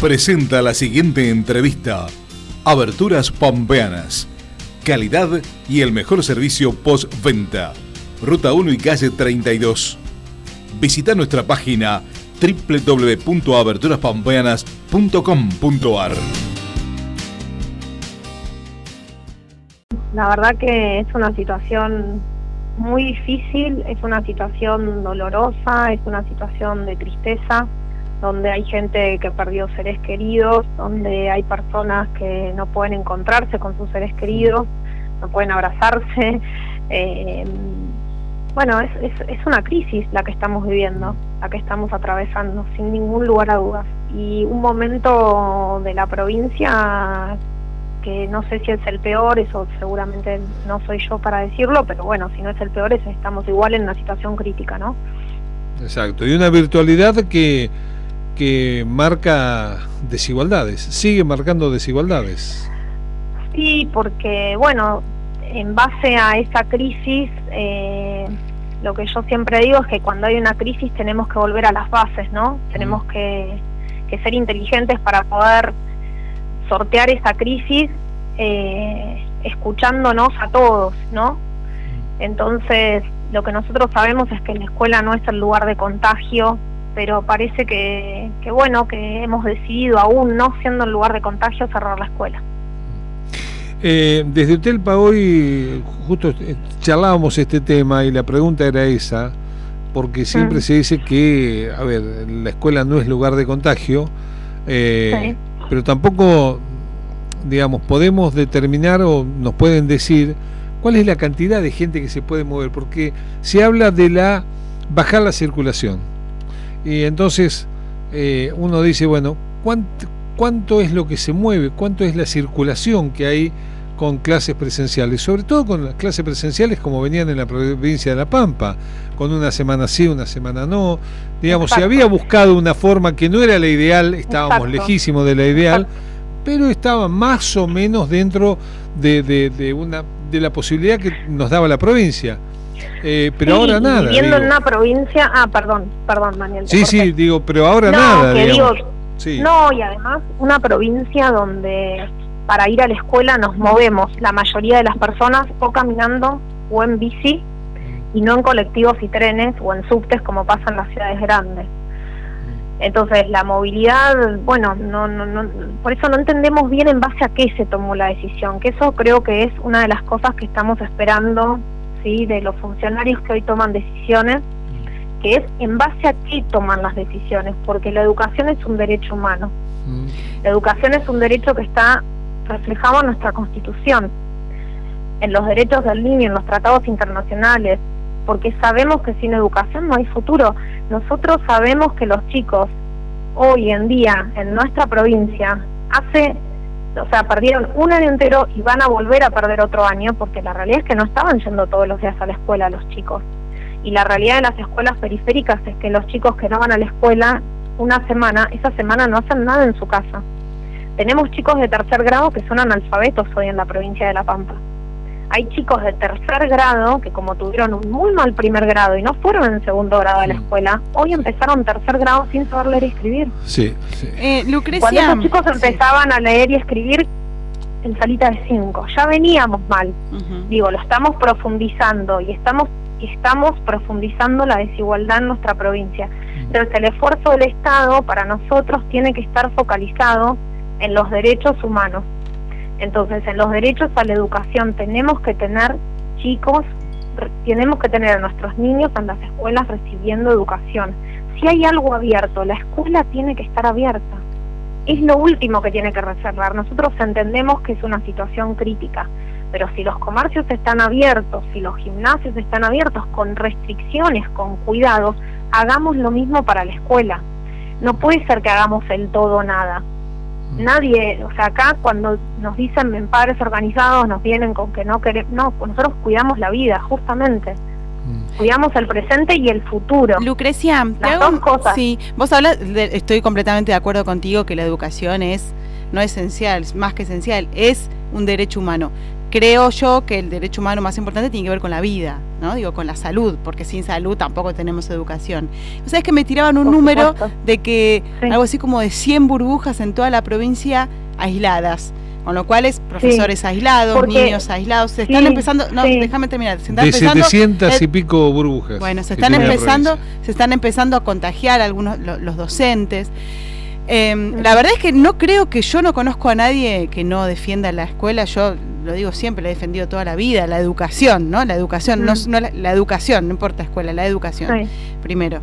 presenta la siguiente entrevista. Aberturas Pampeanas. Calidad y el mejor servicio postventa. Ruta 1 y calle 32. Visita nuestra página www.aberturaspampeanas.com.ar. La verdad que es una situación muy difícil, es una situación dolorosa, es una situación de tristeza, donde hay gente que perdió seres queridos, donde hay personas que no pueden encontrarse con sus seres queridos, no pueden abrazarse. Eh, bueno, es, es, es una crisis la que estamos viviendo, la que estamos atravesando, sin ningún lugar a dudas. Y un momento de la provincia que no sé si es el peor, eso seguramente no soy yo para decirlo, pero bueno, si no es el peor, es, estamos igual en una situación crítica, ¿no? Exacto, y una virtualidad que, que marca desigualdades, sigue marcando desigualdades. Sí, porque bueno, en base a esa crisis, eh, lo que yo siempre digo es que cuando hay una crisis tenemos que volver a las bases, ¿no? Tenemos que, que ser inteligentes para poder sortear esa crisis eh, escuchándonos a todos, ¿no? Entonces, lo que nosotros sabemos es que la escuela no es el lugar de contagio, pero parece que, que bueno, que hemos decidido aún no siendo el lugar de contagio cerrar la escuela. Eh, desde Utelpa hoy justo charlábamos este tema y la pregunta era esa, porque siempre Mm. se dice que, a ver, la escuela no es lugar de contagio, eh, pero tampoco, digamos, podemos determinar o nos pueden decir cuál es la cantidad de gente que se puede mover, porque se habla de la bajar la circulación. Y entonces eh, uno dice, bueno, ¿cuánto, ¿cuánto es lo que se mueve? ¿Cuánto es la circulación que hay con clases presenciales? Sobre todo con las clases presenciales como venían en la provincia de La Pampa, con una semana sí, una semana no. Digamos, se había buscado una forma que no era la ideal, estábamos Exacto. lejísimos de la ideal, Exacto. pero estaba más o menos dentro de, de- de una de la posibilidad que nos daba la provincia. Eh, pero Sí, ahora nada. Viviendo digo. en una provincia, ah, perdón, perdón, Daniel. Sí, corté. sí, digo, pero ahora no, nada. que digo, Sí. No, y además una provincia donde para ir a la escuela nos movemos la mayoría de las personas o caminando o en bici y no en colectivos y trenes o en subtes como pasa en las ciudades grandes. Entonces la movilidad, bueno, no, no, no, por eso no entendemos bien en base a qué se tomó la decisión, que eso creo que es una de las cosas que estamos esperando, sí, de los funcionarios que hoy toman decisiones, que es en base a qué toman las decisiones, porque la educación es un derecho humano. Mm. La educación es un derecho que está reflejado en nuestra Constitución, en los derechos del niño, en los tratados internacionales, porque sabemos que sin educación no hay futuro. Nosotros sabemos que los chicos hoy en día en nuestra provincia hace, o sea, perdieron un año entero y van a volver a perder otro año, porque la realidad es que no estaban yendo todos los días a la escuela los chicos. Y la realidad de las escuelas periféricas es que los chicos que no van a la escuela una semana, esa semana no hacen nada en su casa. Tenemos chicos de tercer grado que son analfabetos hoy en la provincia de La Pampa. Hay chicos de tercer grado que como tuvieron un muy mal primer grado y no fueron en segundo grado a la Mm. escuela, hoy empezaron tercer grado sin saber leer y escribir. Sí, sí. Eh, Cuando Lucrecia, esos chicos sí. empezaban a leer y escribir en salita de cinco, ya veníamos mal. Digo, lo estamos profundizando y estamos y estamos profundizando la desigualdad en nuestra provincia. Entonces, el esfuerzo del Estado para nosotros tiene que estar focalizado en los derechos humanos. Entonces, en los derechos a la educación tenemos que tener chicos, tenemos que tener a nuestros niños en las escuelas recibiendo educación. Si hay algo abierto, la escuela tiene que estar abierta. Es lo último que tiene que reservar. Nosotros entendemos que es una situación crítica, pero si los comercios están abiertos, si los gimnasios están abiertos con restricciones, con cuidados, hagamos lo mismo para la escuela. No puede ser que hagamos el todo nada. Nadie, o sea, acá cuando nos dicen en padres organizados, nos vienen con que no queremos, no, nosotros cuidamos la vida, justamente. Mm. Cuidamos el presente y el futuro. Lucrecia, te Las hago- dos cosas. Sí, vos hablas, de- estoy completamente de acuerdo contigo que la educación es no esencial, es más que esencial, es un derecho humano. Creo yo que el derecho humano más importante tiene que ver con la vida, ¿no? Digo, con la salud, porque sin salud tampoco tenemos educación. ¿Sabes que me tiraban un número de que algo así como de 100 burbujas en toda la provincia aisladas? Con lo cual es profesores aislados, niños aislados, se están empezando, no, déjame terminar, se están de 700 y pico burbujas. Bueno, se están empezando, se están empezando a contagiar algunos los docentes. Em, la verdad es que no creo que yo no conozco a nadie que no defienda la escuela. Yo lo digo siempre, la he defendido toda la vida, la educación, ¿no? La educación, no, mm. la, educación, no importa escuela, la educación, primero.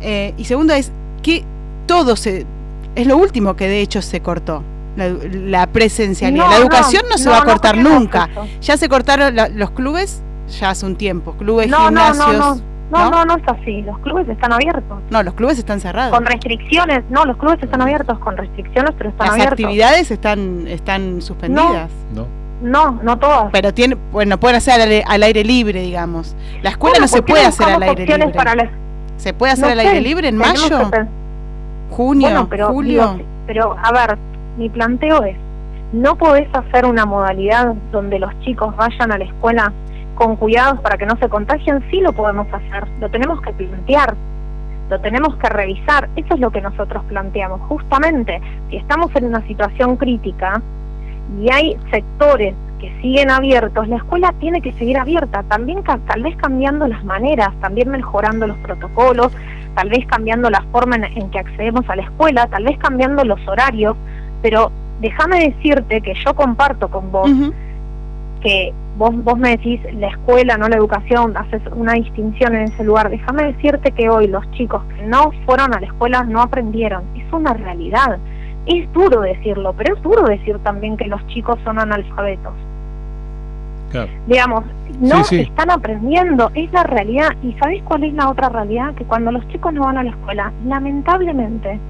Eh, y segundo es que todo se, es lo último que de hecho se cortó. La, presencialidad. la educación no, se va a cortar nunca. Ya se cortaron los clubes ya hace un tiempo, clubes, gimnasios. No, no, no, es así. Los clubes están abiertos. No, los clubes están cerrados. Con restricciones. No, los clubes están abiertos con restricciones, pero están abiertos. Las actividades están están suspendidas. No. No, no todas. Pero tiene, bueno, pueden hacer al, aire libre, digamos. La escuela no se puede hacer al aire libre. ¿Se puede hacer al aire libre en mayo? Junio, pero, julio. pero, a ver, mi planteo es, no podés hacer una modalidad donde los chicos vayan a la escuela con cuidados para que no se contagien, sí lo podemos hacer, lo tenemos que plantear, lo tenemos que revisar, eso es lo que nosotros planteamos. Justamente, si estamos en una situación crítica y hay sectores que siguen abiertos, la escuela tiene que seguir abierta, también tal vez cambiando las maneras, también mejorando los protocolos, tal vez cambiando la forma en, que accedemos a la escuela, tal vez cambiando los horarios, pero déjame decirte que yo comparto con vos que vos, vos me decís la escuela, no la educación, haces una distinción en ese lugar. Déjame decirte que hoy los chicos que no fueron a la escuela no aprendieron. Es una realidad. Es duro decirlo, pero es duro decir también que los chicos son analfabetos. Digamos, no están aprendiendo, es la realidad. ¿Y sabéis cuál es la otra realidad? Que cuando los chicos no van a la escuela, lamentablemente,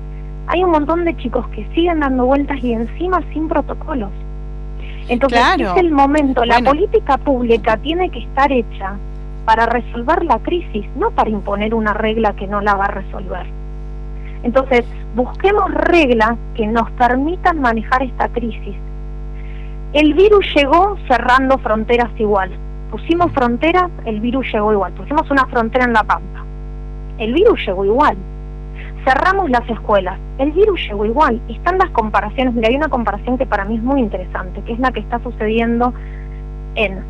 hay un montón de chicos que siguen dando vueltas y encima sin protocolos. Entonces es el momento, la política pública tiene que estar hecha para resolver la crisis, no para imponer una regla que no la va a resolver. Entonces, busquemos reglas que nos permitan manejar esta crisis. El virus llegó cerrando fronteras igual. Pusimos fronteras, el virus llegó igual. Pusimos una frontera en La Pampa. El virus llegó igual cerramos las escuelas. El virus llegó igual. Están las comparaciones. Mira, hay una comparación que para mí es muy interesante, que es la que está sucediendo en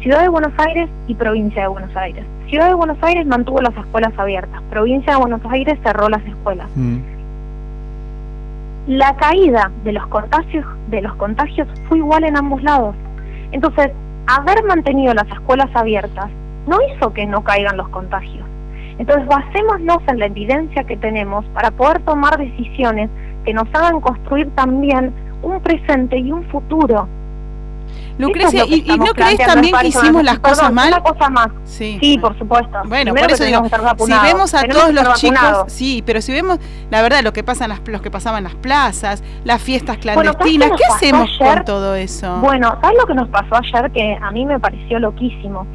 Ciudad de Buenos Aires y Provincia de Buenos Aires. Ciudad de Buenos Aires mantuvo las escuelas abiertas. Provincia de Buenos Aires cerró las escuelas. Mm. La caída de los contagios de los contagios fue igual en ambos lados. Entonces, haber mantenido las escuelas abiertas no hizo que no caigan los contagios entonces, basémonos en la evidencia que tenemos para poder tomar decisiones que nos hagan construir también un presente y un futuro. Lucrecia, ¿y, no crees también que hicimos las cosas mal? Una cosa más. Sí, por supuesto. Bueno, por eso digo, si vemos a todos los chicos, sí, pero si vemos, la verdad, lo que pasa en las, los que pasaban en las plazas, las fiestas clandestinas, ¿qué hacemos con todo eso? Bueno, ¿sabes lo que nos pasó ayer que a mí me pareció loquísimo?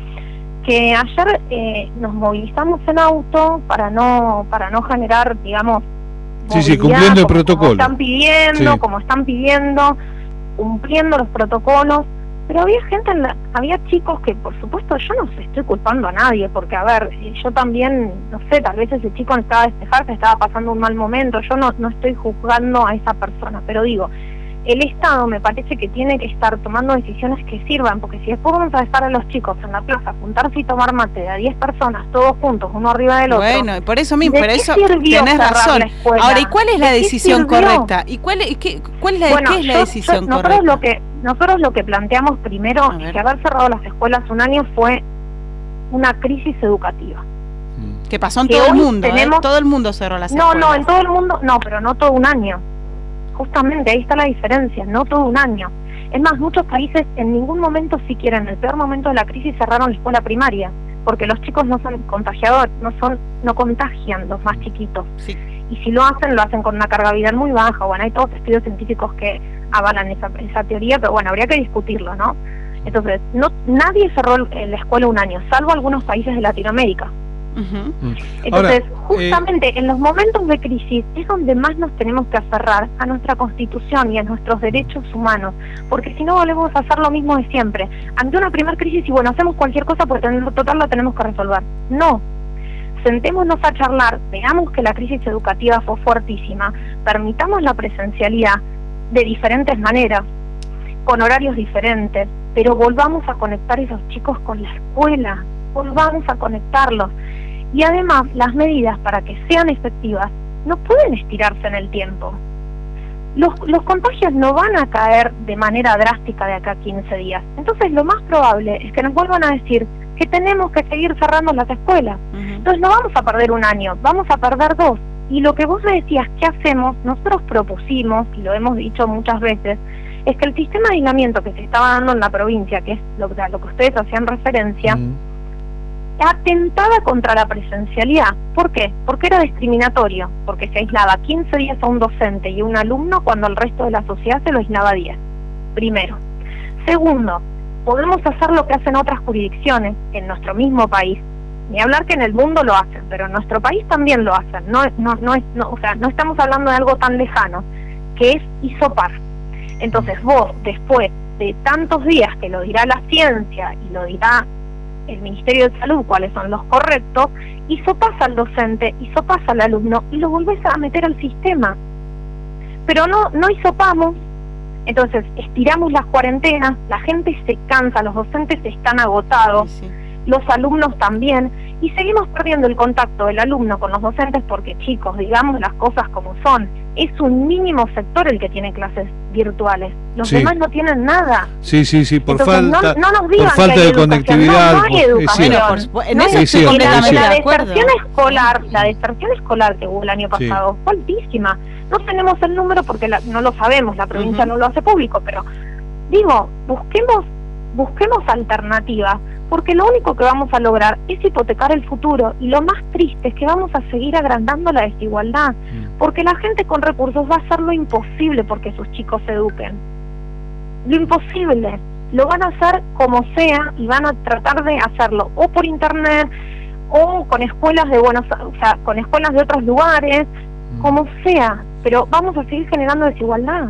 Que ayer eh, nos movilizamos en auto para no para no generar digamos sí sí cumpliendo el protocolo como están pidiendo como están pidiendo cumpliendo los protocolos. Pero había gente en la, había chicos que por supuesto yo no estoy culpando a nadie porque a ver yo también no sé tal vez ese chico estaba a despejar que estaba pasando un mal momento yo no no estoy juzgando a esa persona pero digo el Estado me parece que tiene que estar tomando decisiones que sirvan, porque si después vamos a dejar a los chicos en la plaza juntarse y tomar mate de a 10 personas, todos juntos, uno arriba del otro. Bueno, por eso mismo, pero eso tenés razón. Ahora, ¿y cuál es la decisión correcta? ¿Y cuál es, qué, cuál es la, ¿qué es la decisión nosotros Lo que, nosotros lo que planteamos primero, es que haber cerrado las escuelas un año fue una crisis educativa. Que pasó en todo el mundo, ¿eh? todo el mundo cerró las escuelas. No, no, en todo el mundo, no, pero no todo un año Justamente ahí está la diferencia, no todo un año. Es más, muchos países en ningún momento siquiera en el peor momento de la crisis cerraron la escuela primaria, porque los chicos no son contagiadores, no son no contagian los más chiquitos. Y si lo hacen, lo hacen con una carga viral muy baja. Bueno, hay todos estudios científicos que avalan esa, esa teoría, pero bueno, habría que discutirlo, ¿no? Entonces, no nadie cerró la escuela un año, salvo algunos países de Latinoamérica. Mm. Entonces, eh, justamente en los momentos de crisis es donde más nos tenemos que aferrar a nuestra constitución y a nuestros derechos humanos, porque si no volvemos a hacer lo mismo de siempre. Ante una primera crisis y bueno, hacemos cualquier cosa porque en total la tenemos que resolver. No, sentémonos a charlar, veamos que la crisis educativa fue fuertísima, permitamos la presencialidad de diferentes maneras, con horarios diferentes, pero volvamos a conectar a esos chicos con la escuela, volvamos a conectarlos. Y además, las medidas para que sean efectivas no pueden estirarse en el tiempo. Los, los contagios no van a caer de manera drástica de acá a 15 días. Entonces, lo más probable es que nos vuelvan a decir que tenemos que seguir cerrando las escuelas. Entonces, no vamos a perder un año, vamos a perder dos. Y lo que vos me decías, ¿qué hacemos? Nosotros propusimos, y lo hemos dicho muchas veces, es que el sistema de aislamiento que se estaba dando en la provincia, que es lo, lo que ustedes hacían referencia, atentaba contra la presencialidad. ¿Por qué? Porque era discriminatorio, porque se aislaba 15 días a un docente y un alumno cuando el resto de la sociedad se lo aislaba 10. Primero. Segundo, podemos hacer lo que hacen otras jurisdicciones en nuestro mismo país. Ni hablar que en el mundo lo hacen, pero en nuestro país también lo hacen. No, no, no, es, o sea, no estamos hablando de algo tan lejano, que es isopar entonces vos, después de tantos días que lo dirá la ciencia y lo dirá el Ministerio de Salud cuáles son los correctos, hizo pasa al docente, hizo pasa al alumno y lo volvés a meter al sistema. Pero no, no hisopamos, entonces estiramos las cuarentenas, la gente se cansa, los docentes están agotados, los alumnos también, y seguimos perdiendo el contacto del alumno con los docentes porque chicos, digamos las cosas como son, es un mínimo sector el que tiene clases virtuales. Los demás no tienen nada. Sí, sí, sí, por falta, por falta de conectividad. No, hay educación. en la, deserción escolar, la deserción escolar que hubo el año pasado fue altísima. No tenemos el número porque no lo sabemos, la provincia no lo hace público, pero digo, busquemos busquemos alternativas porque lo único que vamos a lograr es hipotecar el futuro y lo más triste es que vamos a seguir agrandando la desigualdad, mm. porque la gente con recursos va a hacer lo imposible porque sus chicos se eduquen. Lo imposible, lo van a hacer como sea y van a tratar de hacerlo o por internet o con escuelas de buenos, o sea, con escuelas de otros lugares, mm. como sea, pero vamos a seguir generando desigualdad.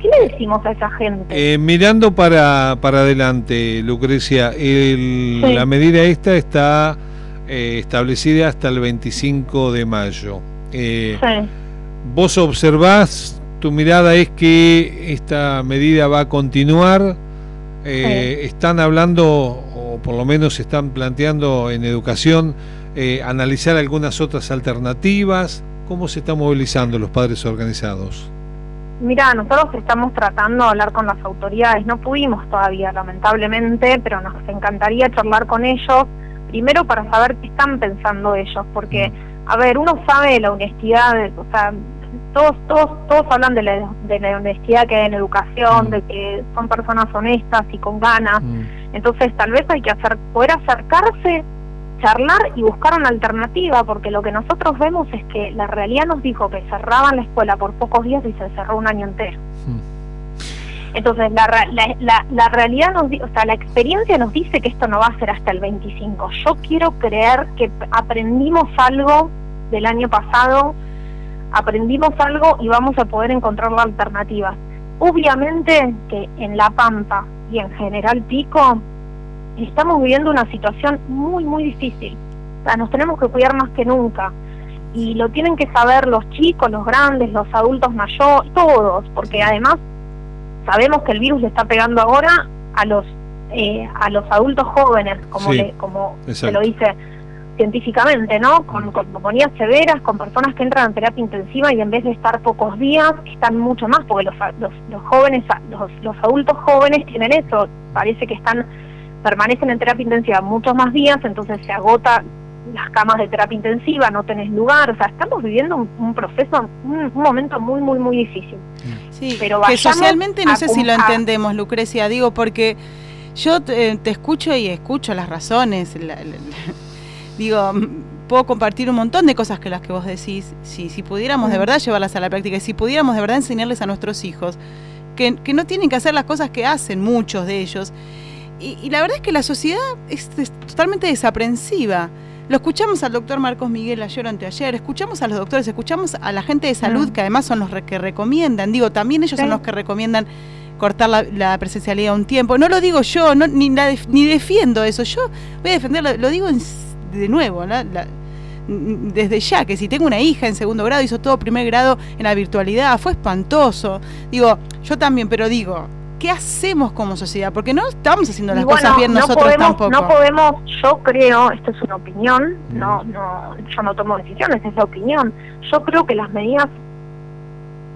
¿Qué le decimos a esa gente? Eh, mirando para, para adelante, Lucrecia, la medida esta está eh, establecida hasta el 25 de mayo. Eh, ¿Vos observás, tu mirada es que esta medida va a continuar? ¿Están hablando, o por lo menos están planteando en educación, analizar algunas otras alternativas? ¿Cómo se están movilizando los padres organizados? Mira, nosotros estamos tratando de hablar con las autoridades, no pudimos todavía, lamentablemente, pero nos encantaría charlar con ellos, primero para saber qué están pensando ellos, porque, a ver, uno sabe la honestidad, o sea, todos, todos, todos hablan de la, de la honestidad que hay en educación, mm. de que son personas honestas y con ganas, mm. entonces tal vez hay que hacer, poder acercarse charlar y buscar una alternativa, porque lo que nosotros vemos es que la realidad nos dijo que cerraban la escuela por pocos días y se cerró un año entero. Hmm. Entonces, la, la, la, realidad nos o sea, la experiencia nos dice que esto no va a ser hasta el 25. Yo quiero creer que aprendimos algo del año pasado, aprendimos algo y vamos a poder encontrar la alternativa. Obviamente que en La Pampa y en General Pico estamos viviendo una situación muy, muy difícil. O sea, nos tenemos que cuidar más que nunca. Y lo tienen que saber los chicos, los grandes, los adultos mayores, todos, porque además sabemos que el virus le está pegando ahora a los eh, a los adultos jóvenes, como le, como se lo dice científicamente, ¿no? Con, con severas, con personas que entran en terapia intensiva y en vez de estar pocos días, están mucho más, porque los, los, los jóvenes, los, los adultos jóvenes tienen eso, parece que están permanecen en terapia intensiva muchos más días, entonces se agota las camas de terapia intensiva, no tenés lugar, o sea, estamos viviendo un, proceso, un, momento muy, muy, muy difícil. Sí, pero que socialmente no sé si lo entendemos, Lucrecia, digo, porque yo te, escucho y escucho las razones, digo, puedo compartir un montón de cosas que las que vos decís, si, si pudiéramos de verdad llevarlas a la práctica, y si pudiéramos de verdad enseñarles a nuestros hijos que, que no tienen que hacer las cosas que hacen muchos de ellos, y, la verdad es que la sociedad es, totalmente desaprensiva. Lo escuchamos al doctor Marcos Miguel ayer o anteayer, escuchamos a los doctores, escuchamos a la gente de salud, mm. que además son los que recomiendan, digo, también ellos son los que recomiendan cortar la, presencialidad un tiempo. No lo digo yo, no, ni, ni defiendo eso, yo voy a defenderlo, lo digo de nuevo, desde ya, que si tengo una hija en segundo grado, hizo todo primer grado en la virtualidad, fue espantoso. Digo, yo también, pero digo, ¿qué hacemos como sociedad? Porque no estamos haciendo las cosas bien nosotros tampoco. No podemos, yo creo, esto es una opinión, no, no, yo no tomo decisiones, es la opinión. Yo creo que las medidas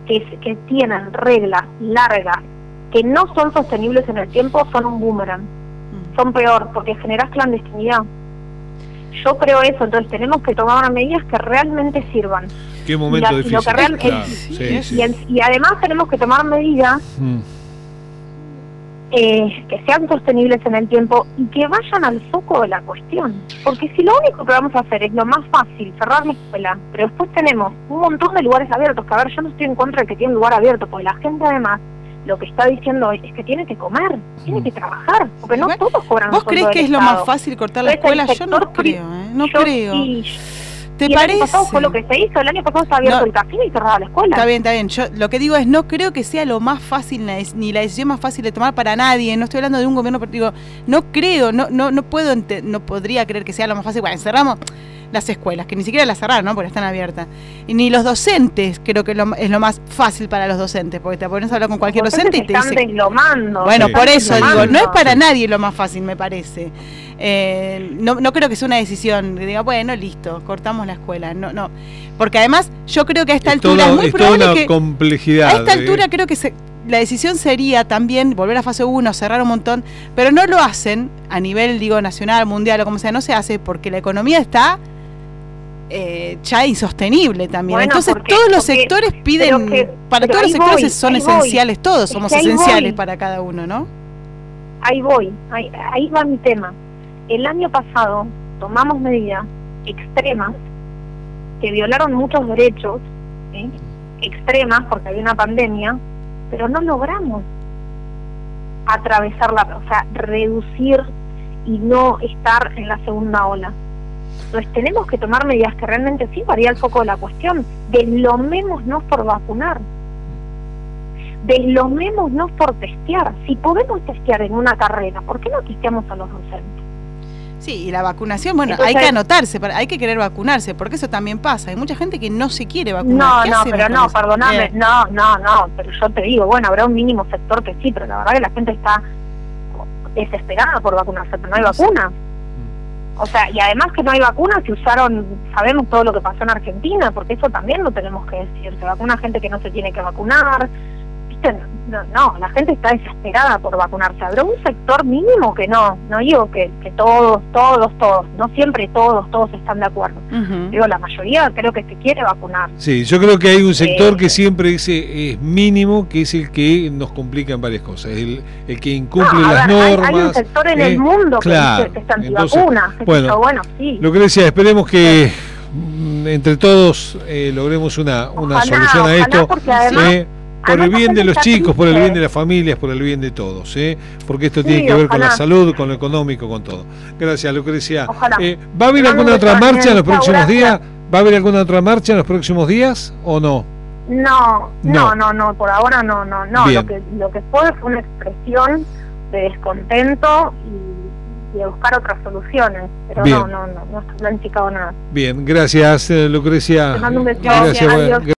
que, que tienen reglas largas, que no son sostenibles en el tiempo, son un boomerang. Mm. Son peor, porque generas clandestinidad. Yo creo eso, entonces tenemos que tomar medidas que realmente sirvan. Qué momento difícil. Y, además tenemos que tomar medidas mm. Eh, que sean sostenibles en el tiempo y que vayan al foco de la cuestión. Porque si lo único que vamos a hacer es lo más fácil, cerrar la escuela, pero después tenemos un montón de lugares abiertos, que a ver, yo no estoy en contra de que tiene un lugar abierto, porque la gente además lo que está diciendo es que tiene que comer, tiene que trabajar, porque no todos cobran. ¿Vos crees que es lo más fácil cortar la escuela? Yo no creo, ¿eh? no creo. El año pasado fue lo que se hizo, el año pasado se abierto el café y cerraba la escuela. Está bien, está bien. Yo lo que digo es, no creo que sea lo más fácil, ni la decisión más fácil de tomar para nadie. No estoy hablando de un gobierno, digo, no creo, no, no, no puedo, no podría creer que sea lo más fácil. Bueno, encerramos las escuelas, que ni siquiera las cerraron, ¿no? Porque están abiertas. Y ni los docentes, creo que es lo más fácil para los docentes, porque te pones a hablar con cualquier docente y te están dice... Bueno, por eso digo, no es para nadie lo más fácil, me parece. Eh, no, no creo que sea una decisión que diga, bueno, listo, cortamos la escuela. No, no. Porque además, yo creo que a esta altura es muy probable que. complejidad. A esta altura creo que la decisión sería también volver a fase 1, cerrar un montón, pero no lo hacen a nivel, digo, nacional, mundial o como sea, no se hace porque la economía está eh, ya insostenible también. Entonces todos los sectores piden, para todos los sectores son esenciales, todos somos esenciales para cada uno, ¿no? Ahí voy, ahí, ahí va mi tema. El año pasado tomamos medidas extremas que violaron muchos derechos, extremas porque había una pandemia, pero no logramos atravesar la, o sea, reducir y no estar en la segunda ola. Entonces tenemos que tomar medidas que realmente sí varía el foco de la cuestión. Deslomémonos por vacunar. Deslomémonos por testear. Si podemos testear en una carrera, ¿por qué no testeamos a los docentes? Sí, y la vacunación, bueno, hay que anotarse, hay que querer vacunarse, porque eso también pasa. Hay mucha gente que no se quiere vacunar. No, no, pero no, perdóname, no, no, no, pero yo te digo, bueno, habrá un mínimo sector que sí, pero la verdad que la gente está desesperada por vacunarse, pero no hay vacuna. O sea, y además que no hay vacunas, se usaron, sabemos todo lo que pasó en Argentina, porque eso también lo tenemos que decir, se vacuna gente que no se tiene que vacunar, no, no, la gente está desesperada por vacunarse. Habrá un sector mínimo que no, no digo que, que todos, todos, todos, no siempre todos, todos están de acuerdo. Digo, la mayoría creo que se quiere vacunar. Sí, yo creo que hay un sector que eh, siempre dice es mínimo, que es el que nos complica en varias cosas, el, el que incumple las normas. Hay, un sector en el eh, mundo que, que está antivacuna. Bueno, bueno, sí. Lo que decía, esperemos que mm, entre todos eh, logremos una, una solución a esto. Además, por el bien de los chicos, por el bien de las familias, por el bien de todos, ¿eh? porque esto tiene que ver con la salud, con lo económico, con todo. Gracias, Lucrecia. Eh, ¿Va a haber alguna otra marcha en los próximos días? ¿Va a haber alguna otra marcha en los próximos días o no? No, no, no, no, por ahora no, no, no. Lo que, lo que fue fue una expresión de descontento y, de buscar otras soluciones, pero no, no, no, no está planificado nada. Bien, gracias, eh, Lucrecia. Te mando un beso. Gracias,